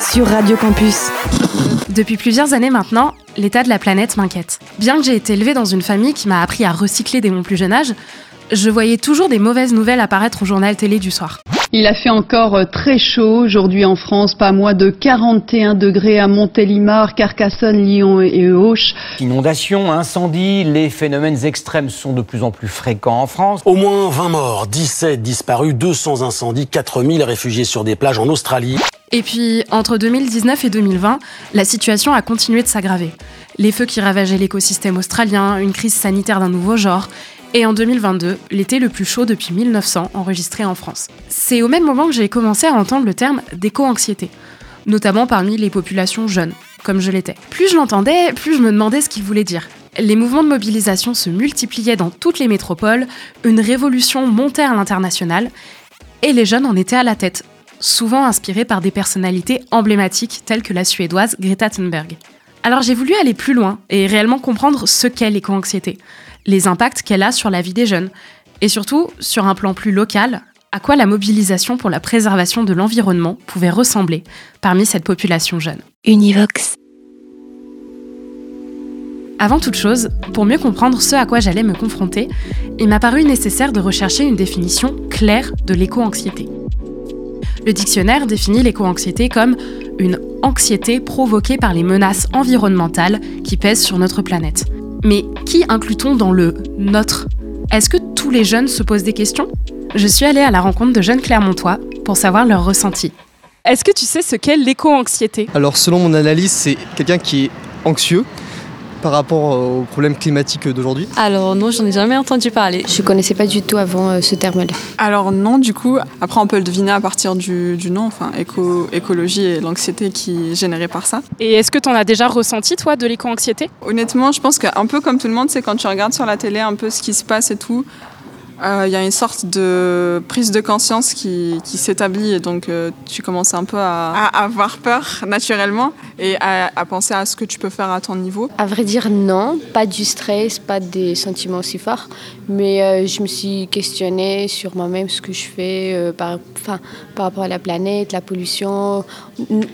sur Radio Campus. Depuis plusieurs années maintenant, l'état de la planète m'inquiète. Bien que j'ai été élevée dans une famille qui m'a appris à recycler dès mon plus jeune âge, je voyais toujours des mauvaises nouvelles apparaître au journal télé du soir. Il a fait encore euh, très chaud aujourd'hui en France, pas moins de 41 degrés à Montélimar, Carcassonne, Lyon et Auch. Inondations, incendies, les phénomènes extrêmes sont de plus en plus fréquents en France. Au moins 20 morts, 17 disparus, 200 incendies, 4000 réfugiés sur des plages en Australie. Et puis, entre 2019 et 2020, la situation a continué de s'aggraver. Les feux qui ravageaient l'écosystème australien, une crise sanitaire d'un nouveau genre, et en 2022, l'été le plus chaud depuis 1900 enregistré en France. C'est au même moment que j'ai commencé à entendre le terme d'éco-anxiété, notamment parmi les populations jeunes, comme je l'étais. Plus je l'entendais, plus je me demandais ce qu'il voulait dire. Les mouvements de mobilisation se multipliaient dans toutes les métropoles, une révolution montait à l'international, et les jeunes en étaient à la tête, souvent inspirés par des personnalités emblématiques telles que la suédoise Greta Thunberg. Alors j'ai voulu aller plus loin et réellement comprendre ce qu'est l'éco-anxiété les impacts qu'elle a sur la vie des jeunes, et surtout, sur un plan plus local, à quoi la mobilisation pour la préservation de l'environnement pouvait ressembler parmi cette population jeune. Univox. Avant toute chose, pour mieux comprendre ce à quoi j'allais me confronter, il m'a paru nécessaire de rechercher une définition claire de l'éco-anxiété. Le dictionnaire définit l'éco-anxiété comme une anxiété provoquée par les menaces environnementales qui pèsent sur notre planète. Mais qui inclut-on dans le notre? Est-ce que tous les jeunes se posent des questions? Je suis allée à la rencontre de jeunes Clermontois pour savoir leur ressenti. Est-ce que tu sais ce qu'est l'éco-anxiété? Alors selon mon analyse, c'est quelqu'un qui est anxieux par rapport aux problèmes climatiques d'aujourd'hui Alors non, j'en ai jamais entendu parler. Je connaissais pas du tout avant euh, ce terme-là. Alors non, du coup, après on peut le deviner à partir du, du nom, enfin éco, écologie et l'anxiété qui est générée par ça. Et est-ce que tu en as déjà ressenti toi de l'éco-anxiété? Honnêtement, je pense qu'un peu comme tout le monde, c'est quand tu regardes sur la télé un peu ce qui se passe et tout, il euh, y a une sorte de prise de conscience qui, qui s'établit et donc euh, tu commences un peu à, à, avoir peur naturellement et à, à, penser à ce que tu peux faire à ton niveau. À vrai dire, non, pas du stress, pas des sentiments aussi forts, mais euh, je me suis questionnée sur moi-même, ce que je fais euh, par, par rapport à la planète, la pollution.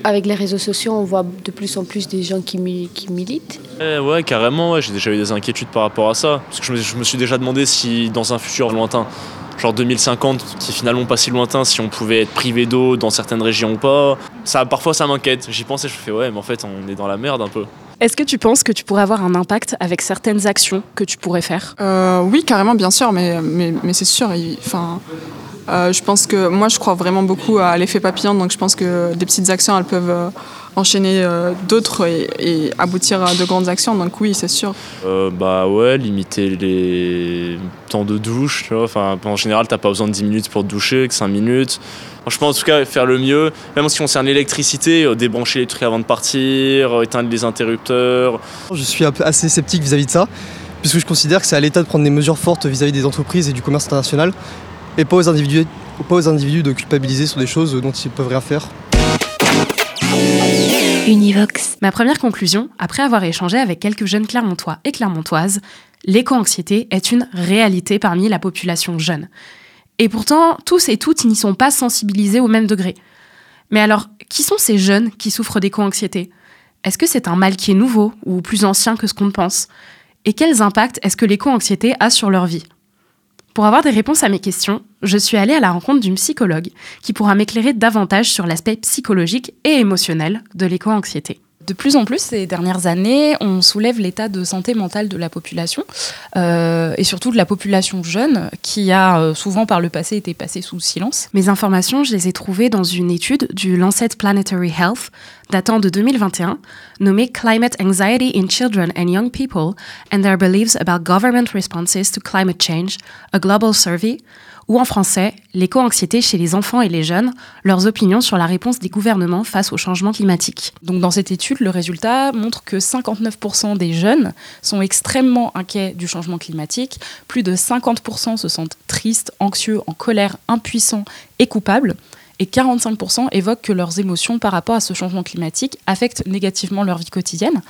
Avec les réseaux sociaux, on voit de plus en plus des gens qui, qui militent. Eh ouais, carrément, ouais. j'ai déjà eu des inquiétudes par rapport à ça. Parce que je me, je me suis déjà demandé si dans un futur lointain, genre 2050, qui est finalement pas si lointain, si on pouvait être privé d'eau dans certaines régions ou pas. Ça, parfois ça m'inquiète. J'y pensais, je me fais ouais, mais en fait on est dans la merde un peu. Est-ce que tu penses que tu pourrais avoir un impact avec certaines actions que tu pourrais faire? Euh, Oui, carrément, bien sûr, mais, mais, mais c'est sûr. Enfin, euh, je pense que moi, je crois vraiment beaucoup à l'effet papillon, donc je pense que des petites actions, elles peuvent euh, enchaîner euh, d'autres et, et, aboutir à de grandes actions. Donc oui, c'est sûr. Euh, bah ouais, limiter les temps de douche. Tu vois. Enfin, en général, t'as pas besoin de 10 minutes pour te doucher, que 5 minutes. Franchement, en tout cas, faire le mieux. Même en ce qui concerne l'électricité, euh, débrancher les trucs avant de partir, éteindre les interrupteurs. Je suis assez sceptique vis-à-vis -vis de ça, puisque je considère que c'est à l'État de prendre des mesures fortes vis-à-vis -vis des entreprises et du commerce international, et pas aux individus, pas aux individus de culpabiliser sur des choses dont ils peuvent rien faire. Univox. Ma première conclusion, après avoir échangé avec quelques jeunes Clermontois et Clermontoises, l'éco-anxiété est une réalité parmi la population jeune. Et pourtant, tous et toutes n'y sont pas sensibilisés au même degré. Mais alors, qui sont ces jeunes qui souffrent d'éco-anxiété? Est-ce que c'est un mal qui est nouveau ou plus ancien que ce qu'on pense? Et quels impacts est-ce que l'éco-anxiété a sur leur vie? Pour avoir des réponses à mes questions, je suis allée à la rencontre d'une psychologue qui pourra m'éclairer davantage sur l'aspect psychologique et émotionnel de l'éco-anxiété. De plus en plus, ces dernières années, on soulève l'état de santé mentale de la population, euh, et surtout de la population jeune, qui a euh, souvent par le passé été passée sous silence. Mes informations, je les ai trouvées dans une étude du Lancet Planetary Health, datant de 2021, nommé Climate Anxiety in Children and Young People and Their Beliefs About Government Responses to Climate Change, a Global Survey, ou en français, l'éco-anxiété chez les enfants et les jeunes, leurs opinions sur la réponse des gouvernements face au changement climatique. Donc dans cette étude, le résultat montre que 59% des jeunes sont extrêmement inquiets du changement climatique, plus de 50% se sentent tristes, anxieux, en colère, impuissants et coupables et 45% évoquent que leurs émotions par rapport à ce changement climatique affectent négativement leur vie quotidienne.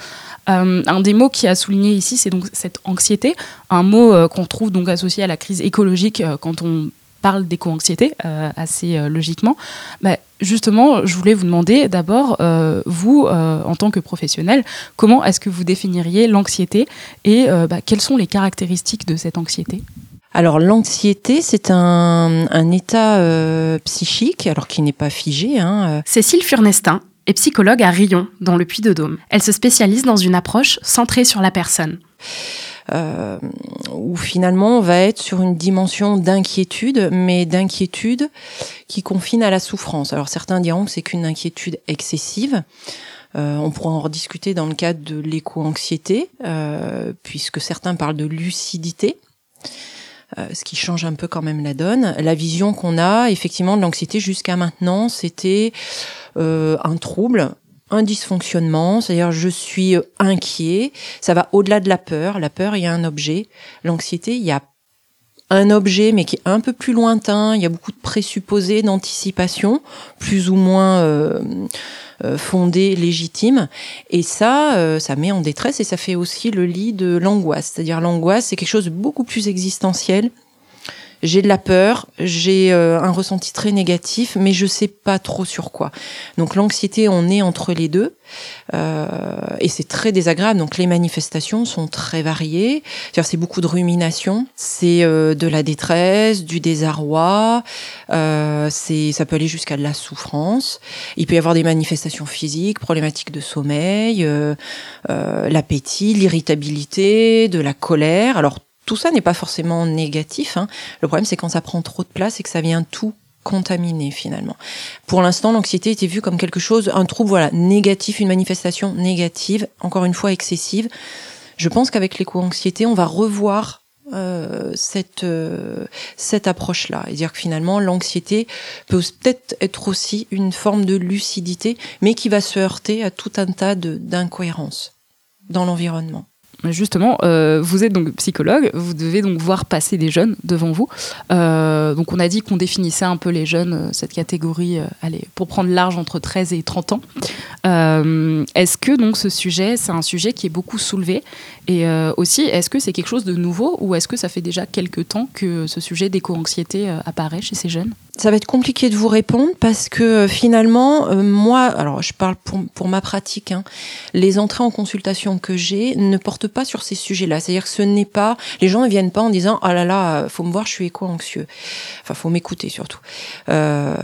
Euh, un des mots qui a souligné ici, c'est donc cette anxiété, un mot euh, qu'on trouve donc associé à la crise écologique euh, quand on parle d'éco-anxiété assez logiquement. Bah, justement, je voulais vous demander d'abord, vous, en tant que professionnel, comment est-ce que vous définiriez l'anxiété et bah, quelles sont les caractéristiques de cette anxiété? Alors l'anxiété, c'est un, un état euh, psychique, alors qui n'est pas figé. Hein. euh. Cécile Furnestin est psychologue à Rion, dans le Puy-de-Dôme. Elle se spécialise dans une approche centrée sur la personne. Euh, où finalement on va être sur une dimension d'inquiétude, mais d'inquiétude qui confine à la souffrance. Alors certains diront que c'est qu'une inquiétude excessive. Euh, on pourra en rediscuter dans le cadre de l'éco-anxiété, euh, puisque certains parlent de lucidité. Euh, ce qui change un peu quand même la donne. La vision qu'on a effectivement de l'anxiété jusqu'à maintenant, c'était euh, un trouble, un dysfonctionnement, c'est-à-dire je suis inquiet, ça va au-delà de la peur. La peur, il y a un objet. L'anxiété, il y a un objet, mais qui est un peu plus lointain. Il y a beaucoup de présupposés, d'anticipation, plus ou moins euh, euh, fondés, légitimes. Et ça, euh, ça met en détresse et ça fait aussi le lit de l'angoisse. C'est-à-dire l'angoisse, c'est quelque chose de beaucoup plus existentiel. J'ai de la peur, j'ai euh, un ressenti très négatif, mais je sais pas trop sur quoi. Donc l'anxiété, on est entre les deux, euh, et c'est très désagréable. Donc les manifestations sont très variées. C'est-à-dire c'est beaucoup de rumination, c'est euh, de la détresse, du désarroi, euh, c'est ça peut aller jusqu'à de la souffrance. Il peut y avoir des manifestations physiques, problématiques de sommeil, euh, euh, l'appétit, l'irritabilité, de la colère. Alors tout ça n'est pas forcément négatif. Hein. Le problème, c'est quand ça prend trop de place et que ça vient tout contaminer finalement. Pour l'instant, l'anxiété était vue comme quelque chose, un trouble voilà négatif, une manifestation négative, encore une fois excessive. Je pense qu'avec l'éco-anxiété, on va revoir euh, cette euh, cette approche-là et dire que finalement l'anxiété peut peut-être être aussi une forme de lucidité, mais qui va se heurter à tout un tas d'incohérences dans l'environnement. Justement, euh, vous êtes donc psychologue, vous devez donc voir passer des jeunes devant vous. Euh, donc on a dit qu'on définissait un peu les jeunes, euh, cette catégorie, allez, pour prendre large entre 13 et 30 ans. Est-ce que donc ce sujet, c'est un sujet qui est beaucoup soulevé Et aussi, est-ce que c'est quelque chose de nouveau ou est-ce que ça fait déjà quelques temps que ce sujet d'éco-anxiété apparaît chez ces jeunes? Ça va être compliqué de vous répondre parce que euh, finalement, euh, moi, alors je parle pour, pour ma pratique, hein, les entrées en consultation que j'ai ne portent pas sur ces sujets-là. C'est-à-dire que ce n'est pas, les gens ne viennent pas en disant ah là là, faut me voir, je suis éco-anxieux. Enfin, faut m'écouter surtout. Euh,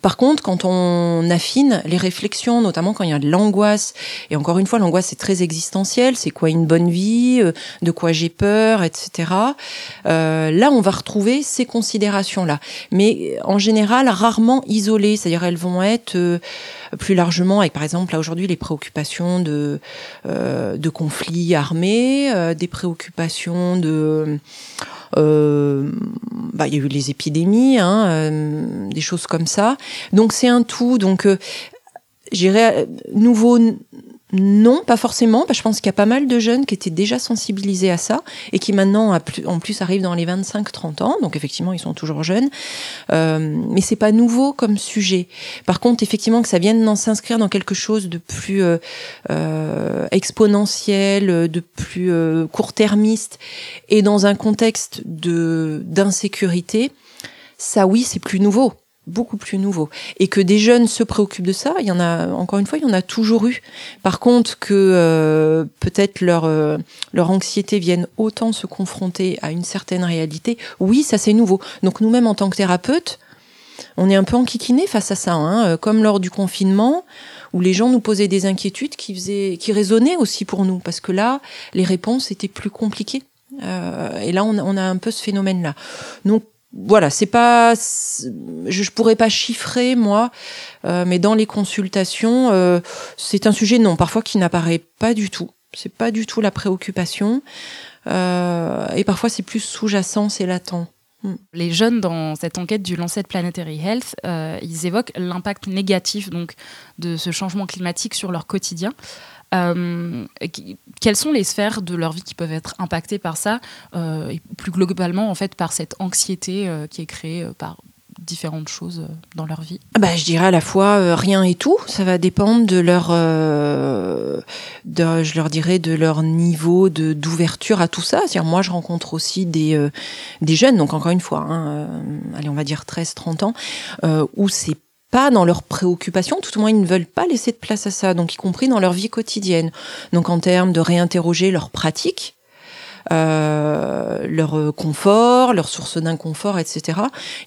par contre, quand on affine les réflexions, notamment quand il y a de l'angoisse, et encore une fois, l'angoisse c'est très existentiel, c'est quoi une bonne vie, euh, de quoi j'ai peur, etc. Euh, là, on va retrouver ces considérations-là, mais en général rarement isolées, c'est-à-dire elles vont être euh, plus largement avec, par exemple, là aujourd'hui, les préoccupations de euh, conflits armés, euh, des préoccupations de bah, il y a eu les épidémies, hein, des choses comme ça. Donc c'est un tout. Donc j'irais nouveau. Non, pas forcément. Parce que je pense qu'il y a pas mal de jeunes qui étaient déjà sensibilisés à ça et qui maintenant, en plus, arrivent dans les 25-30 ans. Donc effectivement, ils sont toujours jeunes. Euh, mais c'est pas nouveau comme sujet. Par contre, effectivement, que ça vienne s'inscrire dans quelque chose de plus euh, euh, exponentiel, de plus euh, court-termiste, et dans un contexte d'insécurité, ça oui, c'est plus nouveau beaucoup plus nouveau. Et que des jeunes se préoccupent de ça il y en a encore une fois il y en a toujours eu. Par contre que euh, peut-être leur euh, leur anxiété vienne autant se confronter à une certaine réalité oui ça c'est nouveau. Donc nous-mêmes en tant que thérapeutes on est un peu enquiquinés face à ça hein, euh, comme lors du confinement où les gens nous posaient des inquiétudes qui faisaient qui résonnaient aussi pour nous parce que là les réponses étaient plus compliquées. Euh, et là on, a- on a un peu ce phénomène là donc voilà, c'est pas, je, pourrais pas chiffrer moi, euh, mais dans les consultations, euh, c'est un sujet non parfois qui n'apparaît pas du tout. C'est pas du tout la préoccupation, euh, et parfois c'est plus sous-jacent, c'est latent. Hmm. Les jeunes dans cette enquête du Lancet Planetary Health, ils évoquent l'impact négatif donc de ce changement climatique sur leur quotidien. Euh, quelles sont les sphères de leur vie qui peuvent être impactées par ça, euh, et plus globalement en fait par cette anxiété euh, qui est créée par différentes choses dans leur vie? Bah, Je dirais à la fois rien et tout. Ça va dépendre de leur, je leur dirais, de leur niveau d'ouverture à tout ça. C'est-à-dire, moi, je rencontre aussi des, des jeunes, donc encore une fois, hein, allez, on va dire 13-30 ans, où c'est pas dans leurs préoccupations, tout au moins ils ne veulent pas laisser de place à ça, donc y compris dans leur vie quotidienne. Donc en termes de réinterroger leurs pratiques, euh, leur confort, leurs sources d'inconfort, etc.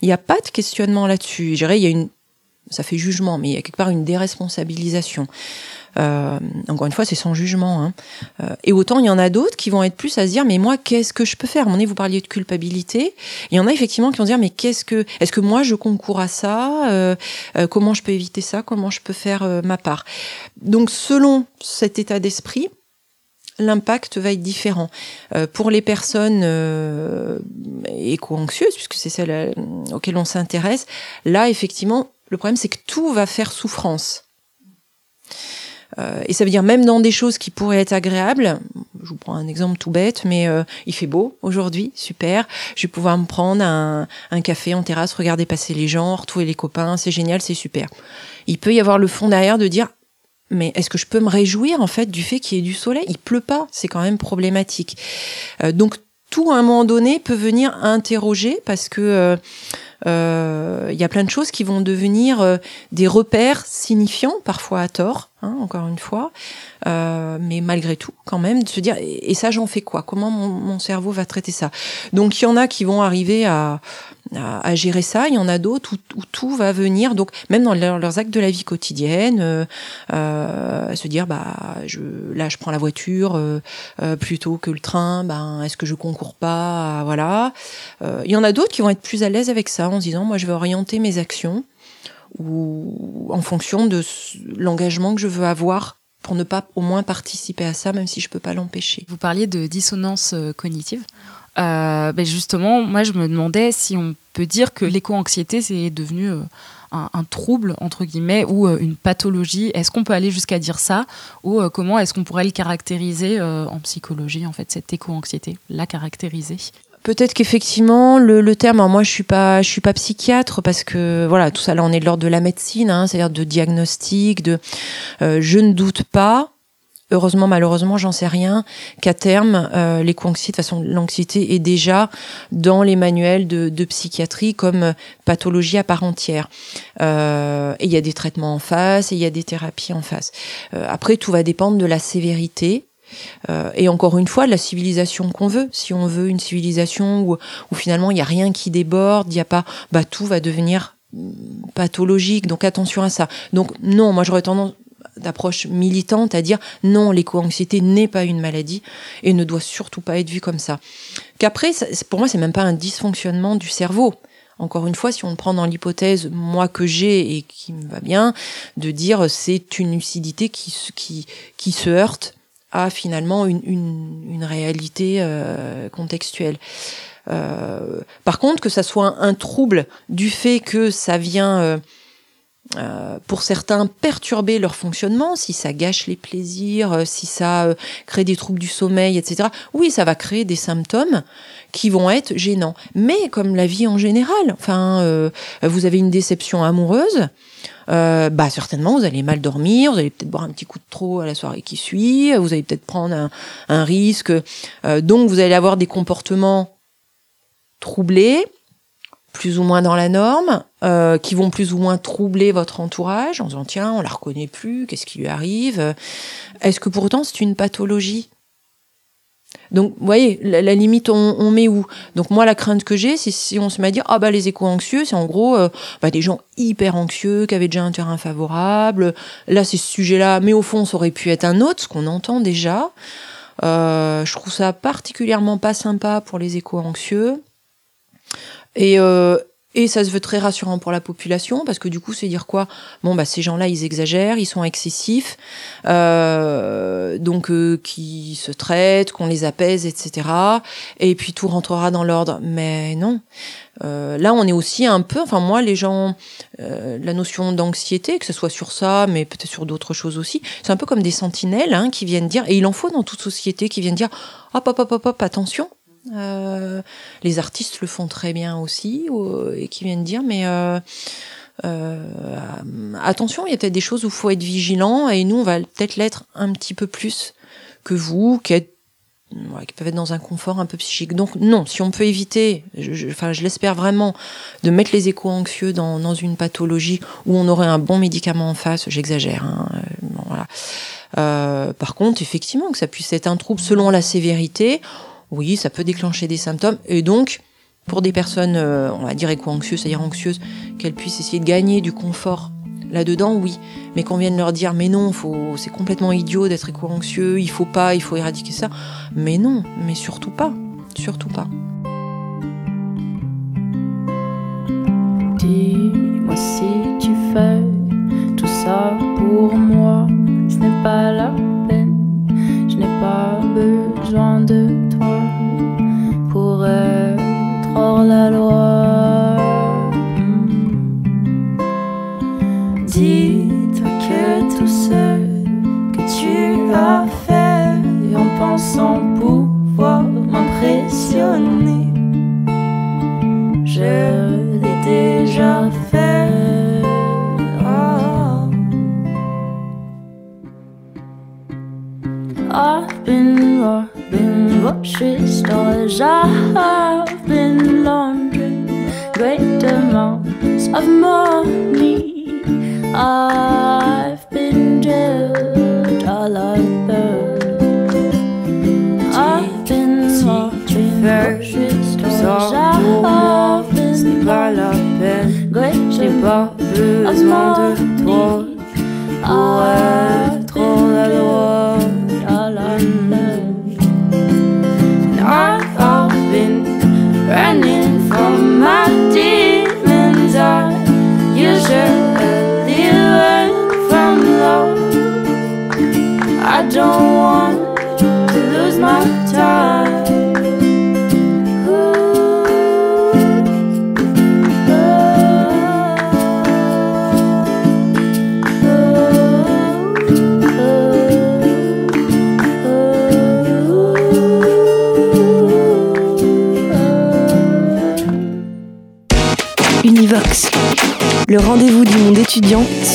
Il n'y a pas de questionnement là-dessus. Je dirais, il y a une, ça fait jugement, mais il y a quelque part une déresponsabilisation. Euh, encore une fois, c'est sans jugement. Hein. Euh, et autant il y en a d'autres qui vont être plus à se dire, mais moi, qu'est-ce que je peux faire? Mon vous parliez de culpabilité. Il y en a effectivement qui vont dire, mais qu'est-ce que, est-ce que moi je concours à ça? Euh, Comment je peux éviter ça? Comment je peux faire ma part? Donc, selon cet état d'esprit, l'impact va être différent. pour les personnes éco-anxieuses, puisque c'est celles auxquelles on s'intéresse, là, effectivement, le problème, c'est que tout va faire souffrance. Euh, et ça veut dire même dans des choses qui pourraient être agréables, je vous prends un exemple tout bête, mais euh, il fait beau aujourd'hui, super. Je vais pouvoir me prendre un, café en terrasse, regarder passer les gens, retrouver les copains, c'est génial, c'est super. Il peut y avoir le fond derrière de dire mais est-ce que je peux me réjouir en fait du fait qu'il y ait du soleil? Il pleut pas, c'est quand même problématique. Euh, donc tout à un moment donné peut venir interroger parce que il y a plein de choses qui vont devenir des repères signifiants, parfois à tort, hein, encore une fois, euh, mais malgré tout, quand même, de se dire et, ça, j'en fais quoi? Comment mon, mon, cerveau va traiter ça? Donc, il y en a qui vont arriver à, à, gérer ça. Il y en a d'autres où, tout va venir. Donc même dans leurs actes de la vie quotidienne, euh, euh, se dire bah je, là je prends la voiture euh, euh plutôt que le train. Ben est-ce que je concours pas? Voilà. Euh, il y en a d'autres qui vont être plus à l'aise avec ça en se disant moi je vais orienter mes actions ou en fonction de l'engagement que je veux avoir pour ne pas au moins participer à ça, même si je peux pas l'empêcher. Vous parliez de dissonance cognitive. Euh, ben justement, moi je me demandais si on peut dire que l'éco-anxiété c'est devenu euh, un, trouble entre guillemets ou euh, une pathologie. Est-ce qu'on peut aller jusqu'à dire ça? Ou comment est-ce qu'on pourrait le caractériser en psychologie en fait cette éco-anxiété, la caractériser? Peut-être qu'effectivement le, terme, moi je suis pas je suis pas psychiatre parce que voilà tout ça là on est de l'ordre de la médecine, hein, c'est-à-dire de diagnostic, de je ne doute pas heureusement, malheureusement, j'en sais rien, qu'à terme, euh, l'éco-anxiété, de façon, l'anxiété est déjà dans les manuels de, psychiatrie comme euh, pathologie à part entière. Euh, et il y a des traitements en face et il y a des thérapies en face. Euh, après, tout va dépendre de la sévérité. Euh, et encore une fois, la civilisation qu'on veut. Si on veut une civilisation où, où finalement il n'y a rien qui déborde, il n'y a pas, bah tout va devenir mm, pathologique. Donc attention à ça. Donc non, moi j'aurais tendance d'approche militante à dire non, l'éco-anxiété n'est pas une maladie et ne doit surtout pas être vue comme ça. Qu'après, pour moi, c'est même pas un dysfonctionnement du cerveau. Encore une fois, si on prend dans l'hypothèse, moi que j'ai et qui me va bien, de dire c'est une lucidité qui, qui, qui se heurte à finalement une, une, réalité euh, contextuelle. Euh, par contre, que ça soit un, trouble du fait que ça vient euh, euh, pour certains perturber leur fonctionnement, si ça gâche les plaisirs, euh, si ça euh, crée des troubles du sommeil, etc. Oui, ça va créer des symptômes qui vont être gênants. Mais comme la vie en général, enfin, vous avez une déception amoureuse, bah certainement vous allez mal dormir, vous allez peut-être boire un petit coup de trop à la soirée qui suit, vous allez peut-être prendre un, un risque, donc vous allez avoir des comportements troublés plus ou moins dans la norme, euh, qui vont plus ou moins troubler votre entourage en disant tiens, on la reconnaît plus, qu'est-ce qui lui arrive? Est-ce que pourtant c'est une pathologie? Donc, vous voyez, la, limite, on, met où? Donc, moi, la crainte que j'ai, c'est si on se met à dire, ah bah les éco-anxieux, c'est en gros euh, bah, des gens hyper anxieux, qui avaient déjà un terrain favorable. Là, c'est ce sujet-là, mais au fond, ça aurait pu être un autre, ce qu'on entend déjà. Euh, je trouve ça particulièrement pas sympa pour les éco-anxieux. Et, euh, et ça se veut très rassurant pour la population parce que du coup, c'est dire quoi? Bon, bah ces gens-là, ils exagèrent, ils sont excessifs, euh, donc euh, qui se traitent, qu'on les apaise, etc. Et puis tout rentrera dans l'ordre. Mais non. Euh, là, on est aussi un peu, enfin moi, les gens, euh, la notion d'anxiété, que ce soit sur ça, mais peut-être sur d'autres choses aussi, c'est un peu comme des sentinelles hein, qui viennent dire, et il en faut dans toute société, qui viennent dire, hop, hop, hop, hop, hop attention, euh, les artistes le font très bien aussi, et qui viennent dire, mais euh, euh, attention, il y a peut-être des choses où il faut être vigilant, et nous, on va peut-être l'être un petit peu plus que vous, qui qui peuvent être dans un confort un peu psychique. Donc non, si on peut éviter, je, je l'espère vraiment, de mettre les échos anxieux dans, une pathologie où on aurait un bon médicament en face, j'exagère. Hein, par contre, effectivement, que ça puisse être un trouble selon la sévérité, oui, ça peut déclencher des symptômes. Et donc, pour des personnes, euh, on va dire éco-anxieuses, c'est-à-dire anxieuses, qu'elles puissent essayer de gagner du confort là-dedans, oui. Mais qu'on vienne leur dire, mais non, faut, c'est complètement idiot d'être éco-anxieux, il faut pas, il faut éradiquer ça. Mais non, mais surtout pas, surtout pas. Je n'ai pas besoin de toi pour être hors la loi.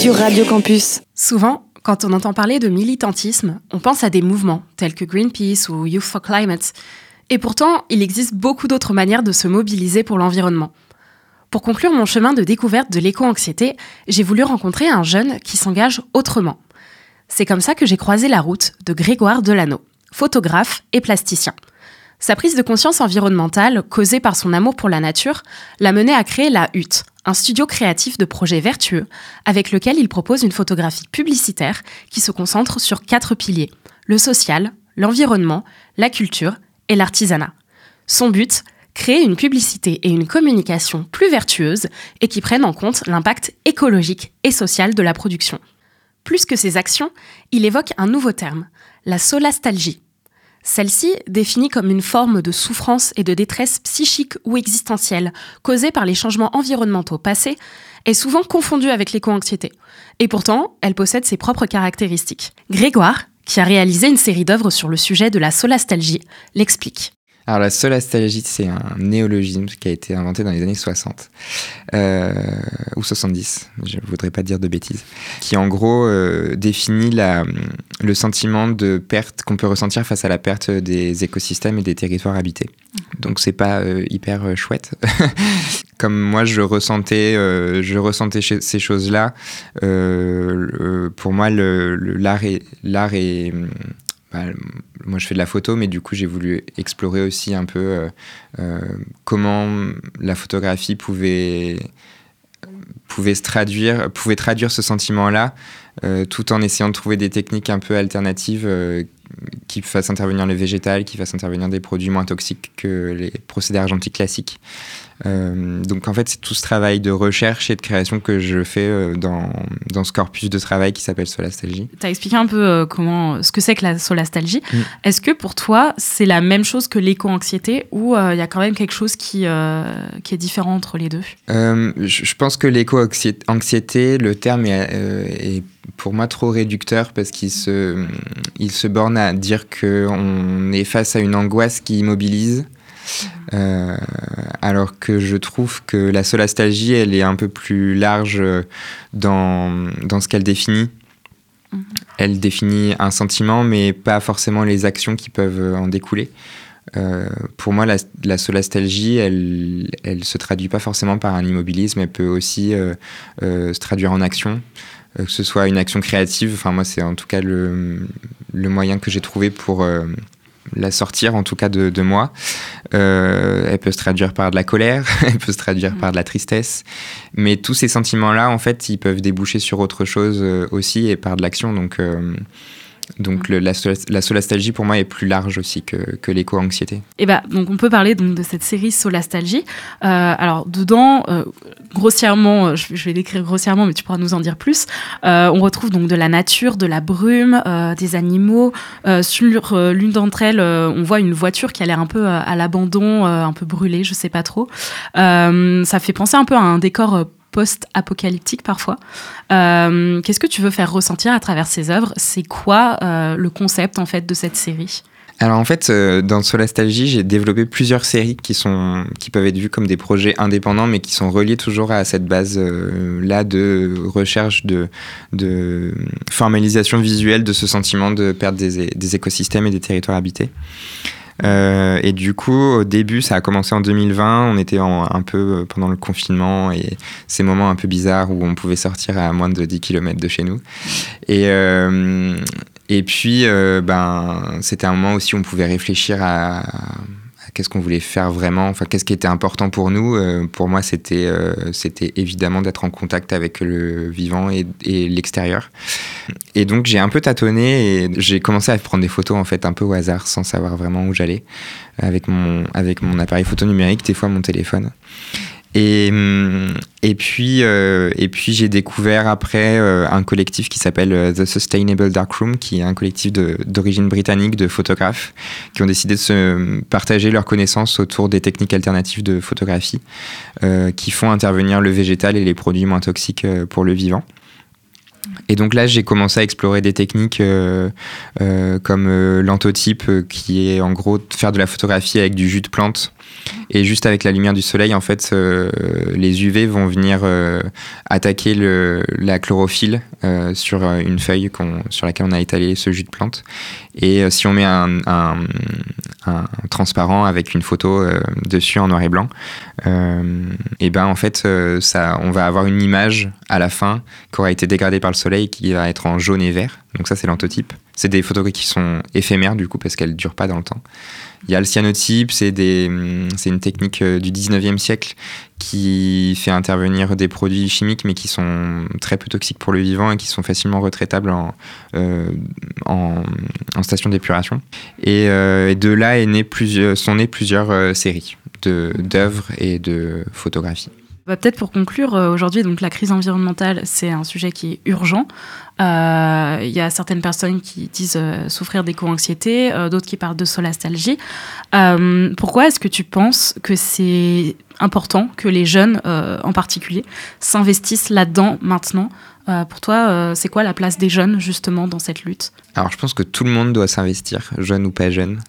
Sur Radio Campus. Souvent, quand on entend parler de militantisme, on pense à des mouvements tels que Greenpeace ou Youth for Climate. Et pourtant, il existe beaucoup d'autres manières de se mobiliser pour l'environnement. Pour conclure mon chemin de découverte de l'éco-anxiété, j'ai voulu rencontrer un jeune qui s'engage autrement. C'est comme ça que j'ai croisé la route de Grégoire Delano, photographe et plasticien. Sa prise de conscience environnementale, causée par son amour pour la nature, l'a mené à créer La Hutte, un studio créatif de projets vertueux, avec lequel il propose une photographie publicitaire qui se concentre sur quatre piliers le social, l'environnement, la culture et l'artisanat. Son but créer une publicité et une communication plus vertueuses et qui prennent en compte l'impact écologique et social de la production. Plus que ses actions, il évoque un nouveau terme, la solastalgie. Celle-ci, définie comme une forme de souffrance et de détresse psychique ou existentielle causée par les changements environnementaux passés, est souvent confondue avec l'éco-anxiété. Et pourtant, elle possède ses propres caractéristiques. Grégoire, qui a réalisé une série d'œuvres sur le sujet de la solastalgie, l'explique. Alors la solastalgie, c'est un néologisme qui a été inventé dans les années 60 euh, ou 70, je ne voudrais pas dire de bêtises, qui en gros euh, définit le sentiment de perte qu'on peut ressentir face à la perte des écosystèmes et des territoires habités. Donc c'est pas euh, hyper chouette. Comme moi je ressentais, je ressentais ces choses-là. pour moi, l'art est moi je fais de la photo, mais du coup j'ai voulu explorer aussi un peu euh, euh, comment la photographie pouvait, pouvait se traduire, pouvait traduire ce sentiment-là, euh, tout en essayant de trouver des techniques un peu alternatives qui fassent intervenir le végétal, qui fassent intervenir des produits moins toxiques que les procédés argentiques classiques. Euh, donc en fait, c'est tout ce travail de recherche et de création que je fais euh, dans, dans ce corpus de travail qui s'appelle Solastalgie. Tu as expliqué un peu euh, comment, ce que c'est que la solastalgie. Mm. Est-ce que pour toi, c'est la même chose que l'éco-anxiété ou il y a quand même quelque chose qui, qui est différent entre les deux? Je, je pense que l'éco-anxiété, le terme est, est pour moi trop réducteur parce qu'il se, il se borne à dire qu'on est face à une angoisse qui immobilise. Euh, alors que je trouve que la solastalgie, elle est un peu plus large dans, dans ce qu'elle définit. Elle définit un sentiment, mais pas forcément les actions qui peuvent en découler. Euh, pour moi, la, la solastalgie, elle, elle se traduit pas forcément par un immobilisme, elle peut aussi euh, euh, se traduire en action, euh, que ce soit une action créative. Enfin, moi, c'est en tout cas le, le moyen que j'ai trouvé pour euh, la sortir, en tout cas de, de moi. Euh, elle peut se traduire par de la colère, elle peut se traduire par de la tristesse, mais tous ces sentiments-là, en fait, ils peuvent déboucher sur autre chose euh, aussi et par de l'action. Donc, euh, donc le, la, sola- la solastalgie pour moi est plus large aussi que, que l'éco-anxiété. Et bah, donc on peut parler donc de cette série Solastalgie. Euh, alors dedans, euh, grossièrement, euh, je, je vais l'écrire grossièrement, mais tu pourras nous en dire plus. Euh, on retrouve donc de la nature, de la brume, des animaux. Sur l'une d'entre elles, on voit une voiture qui a l'air un peu à l'abandon, un peu brûlée, je sais pas trop. Ça fait penser un peu à un décor post-apocalyptique parfois. Euh, Qu'est-ce que tu veux faire ressentir à travers ces œuvres? C'est quoi euh, le concept en fait de cette série? Alors en fait, euh, dans Solastalgie, j'ai développé plusieurs séries qui, sont, qui peuvent être vues comme des projets indépendants, mais qui sont reliés toujours à cette base-là de recherche, de, de formalisation visuelle de ce sentiment de perte des, des écosystèmes et des territoires habités. Euh, et du coup, au début, ça a commencé en 2020. On était un peu euh, pendant le confinement et ces moments un peu bizarres où on pouvait sortir à moins de 10 km de chez nous. Et, euh, et puis, ben, c'était un moment aussi où on pouvait réfléchir à qu'est-ce qu'on voulait faire vraiment, enfin, qu'est-ce qui était important pour nous. Euh, pour moi, c'était euh, c'était évidemment d'être en contact avec le vivant et, et l'extérieur. Et donc, j'ai un peu tâtonné et j'ai commencé à prendre des photos en fait un peu au hasard, sans savoir vraiment où j'allais, avec mon, avec mon appareil photo numérique, des fois mon téléphone. Et, hum, et puis, euh, puis j'ai découvert après euh, un collectif qui s'appelle euh, The Sustainable Darkroom, qui est un collectif d'origine britannique de photographes qui ont décidé de se partager leurs connaissances autour des techniques alternatives de photographie qui font intervenir le végétal et les produits moins toxiques pour le vivant. Et donc là, j'ai commencé à explorer des techniques comme l'antotype, qui est en gros faire de la photographie avec du jus de plante. Et juste avec la lumière du soleil, en fait, euh, les UV vont venir euh, attaquer la chlorophylle euh, sur une feuille sur laquelle on a étalé ce jus de plante. Et si on met un, transparent avec une photo dessus en noir et blanc, et ben en fait, on va avoir une image à la fin qui aura été dégradée par le soleil qui va être en jaune et vert. Donc ça, c'est l'antotype. C'est des photographies qui sont éphémères du coup parce qu'elles durent pas dans le temps. Il y a le cyanotype, c'est hum, une technique euh, du 19e siècle qui fait intervenir des produits chimiques mais qui sont très peu toxiques pour le vivant et qui sont facilement retraitables en, euh, station d'épuration. Et, euh, et de là est plusieurs, sont nées plusieurs séries d'œuvres et de photographies. Bah, Peut-être pour conclure, euh, aujourd'hui, donc la crise environnementale, c'est un sujet qui est urgent. Euh, Il y a certaines personnes qui disent euh, souffrir d'éco-anxiété, euh, d'autres qui parlent de solastalgie. Pourquoi est-ce que tu penses que c'est important que les jeunes, en particulier, s'investissent là-dedans maintenant? Pour toi, c'est quoi la place des jeunes, justement, dans cette lutte? Alors je pense que tout le monde doit s'investir, jeune ou pas jeune.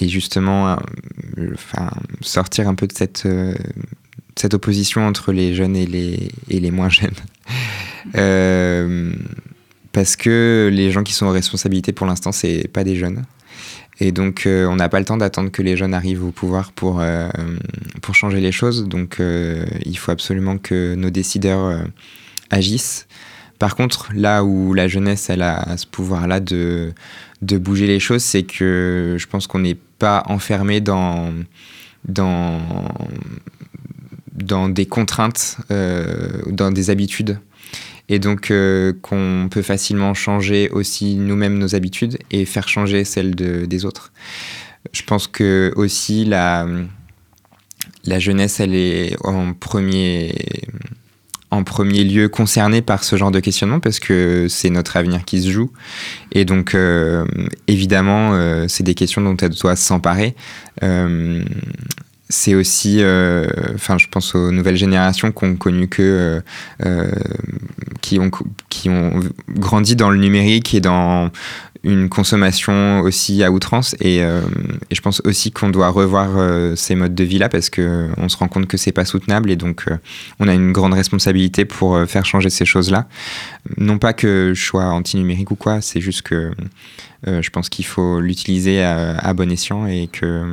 Et justement, euh, sortir un peu de cette, euh, opposition entre les jeunes et les, moins jeunes. Euh, parce que les gens qui sont en responsabilité pour l'instant, c'est pas des jeunes. Et donc, euh, on n'a pas le temps d'attendre que les jeunes arrivent au pouvoir pour, euh, changer les choses. Donc, euh, il faut absolument que nos décideurs euh, agissent. Par contre, là où la jeunesse elle a ce pouvoir-là de, de bouger les choses, c'est que je pense qu'on n'est pas enfermé dans, dans, dans des contraintes, euh, dans des habitudes. Et donc euh, qu'on peut facilement changer aussi nous-mêmes nos habitudes et faire changer celles de, des autres. Je pense que aussi la, la jeunesse, elle est en premier, en premier lieu concernée par ce genre de questionnement parce que c'est notre avenir qui se joue. Et donc, euh, évidemment, euh, c'est des questions dont elle doit s'emparer. Euh, c'est aussi, euh, enfin, je pense aux nouvelles générations qui ont connu que, euh, qui ont qui ont grandi dans le numérique et dans une consommation aussi à outrance. Et, euh, et je pense aussi qu'on doit revoir euh, ces modes de vie là parce que on se rend compte que c'est pas soutenable et donc euh, on a une grande responsabilité pour faire changer ces choses là non pas que je sois anti numérique ou quoi c'est juste que je pense qu'il faut l'utiliser à, bon escient et que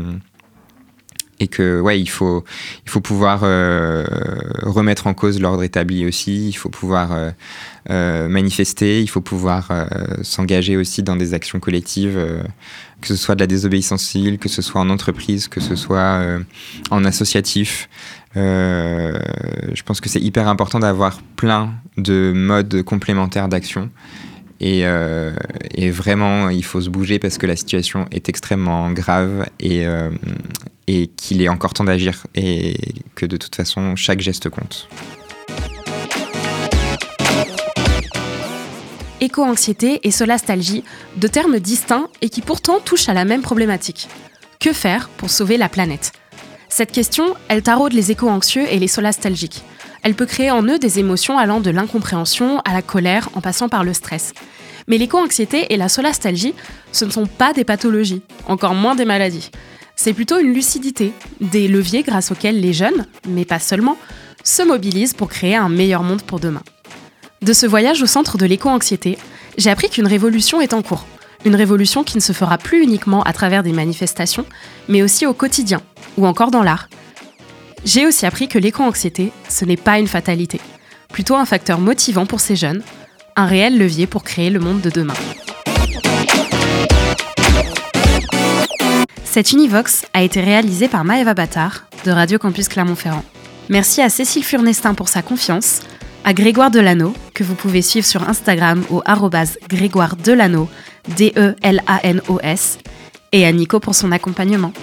et que ouais il faut il faut pouvoir euh, remettre en cause l'ordre établi aussi. Il faut pouvoir euh, euh, manifester. Il faut pouvoir s'engager aussi dans des actions collectives que ce soit de la désobéissance civile que ce soit en entreprise que ce soit en associatif. Je pense que c'est hyper important d'avoir plein de modes complémentaires d'action et, euh, et, vraiment, il faut se bouger parce que la situation est extrêmement grave et, euh, et qu'il est encore temps d'agir et que de toute façon, chaque geste compte. Éco-anxiété et solastalgie, deux termes distincts et qui pourtant touchent à la même problématique. Que faire pour sauver la planète? Cette question, elle taraude les éco-anxieux et les solastalgiques. Elle peut créer en eux des émotions allant de l'incompréhension à la colère en passant par le stress. Mais l'éco-anxiété et la solastalgie, ce ne sont pas des pathologies, encore moins des maladies. C'est plutôt une lucidité, des leviers grâce auxquels les jeunes, mais pas seulement, se mobilisent pour créer un meilleur monde pour demain. De ce voyage au centre de l'éco-anxiété, j'ai appris qu'une révolution est en cours. Une révolution qui ne se fera plus uniquement à travers des manifestations, mais aussi au quotidien, ou encore dans l'art, j'ai aussi appris que l'éco-anxiété, ce n'est pas une fatalité, plutôt un facteur motivant pour ces jeunes, un réel levier pour créer le monde de demain. Cette Univox a été réalisée par Maëva Battard de Radio Campus Clermont-Ferrand. Merci à Cécile Furnestin pour sa confiance, à Grégoire Delano, que vous pouvez suivre sur Instagram au Grégoire Delano, D-E-L-A-N-O-S, et à Nico pour son accompagnement.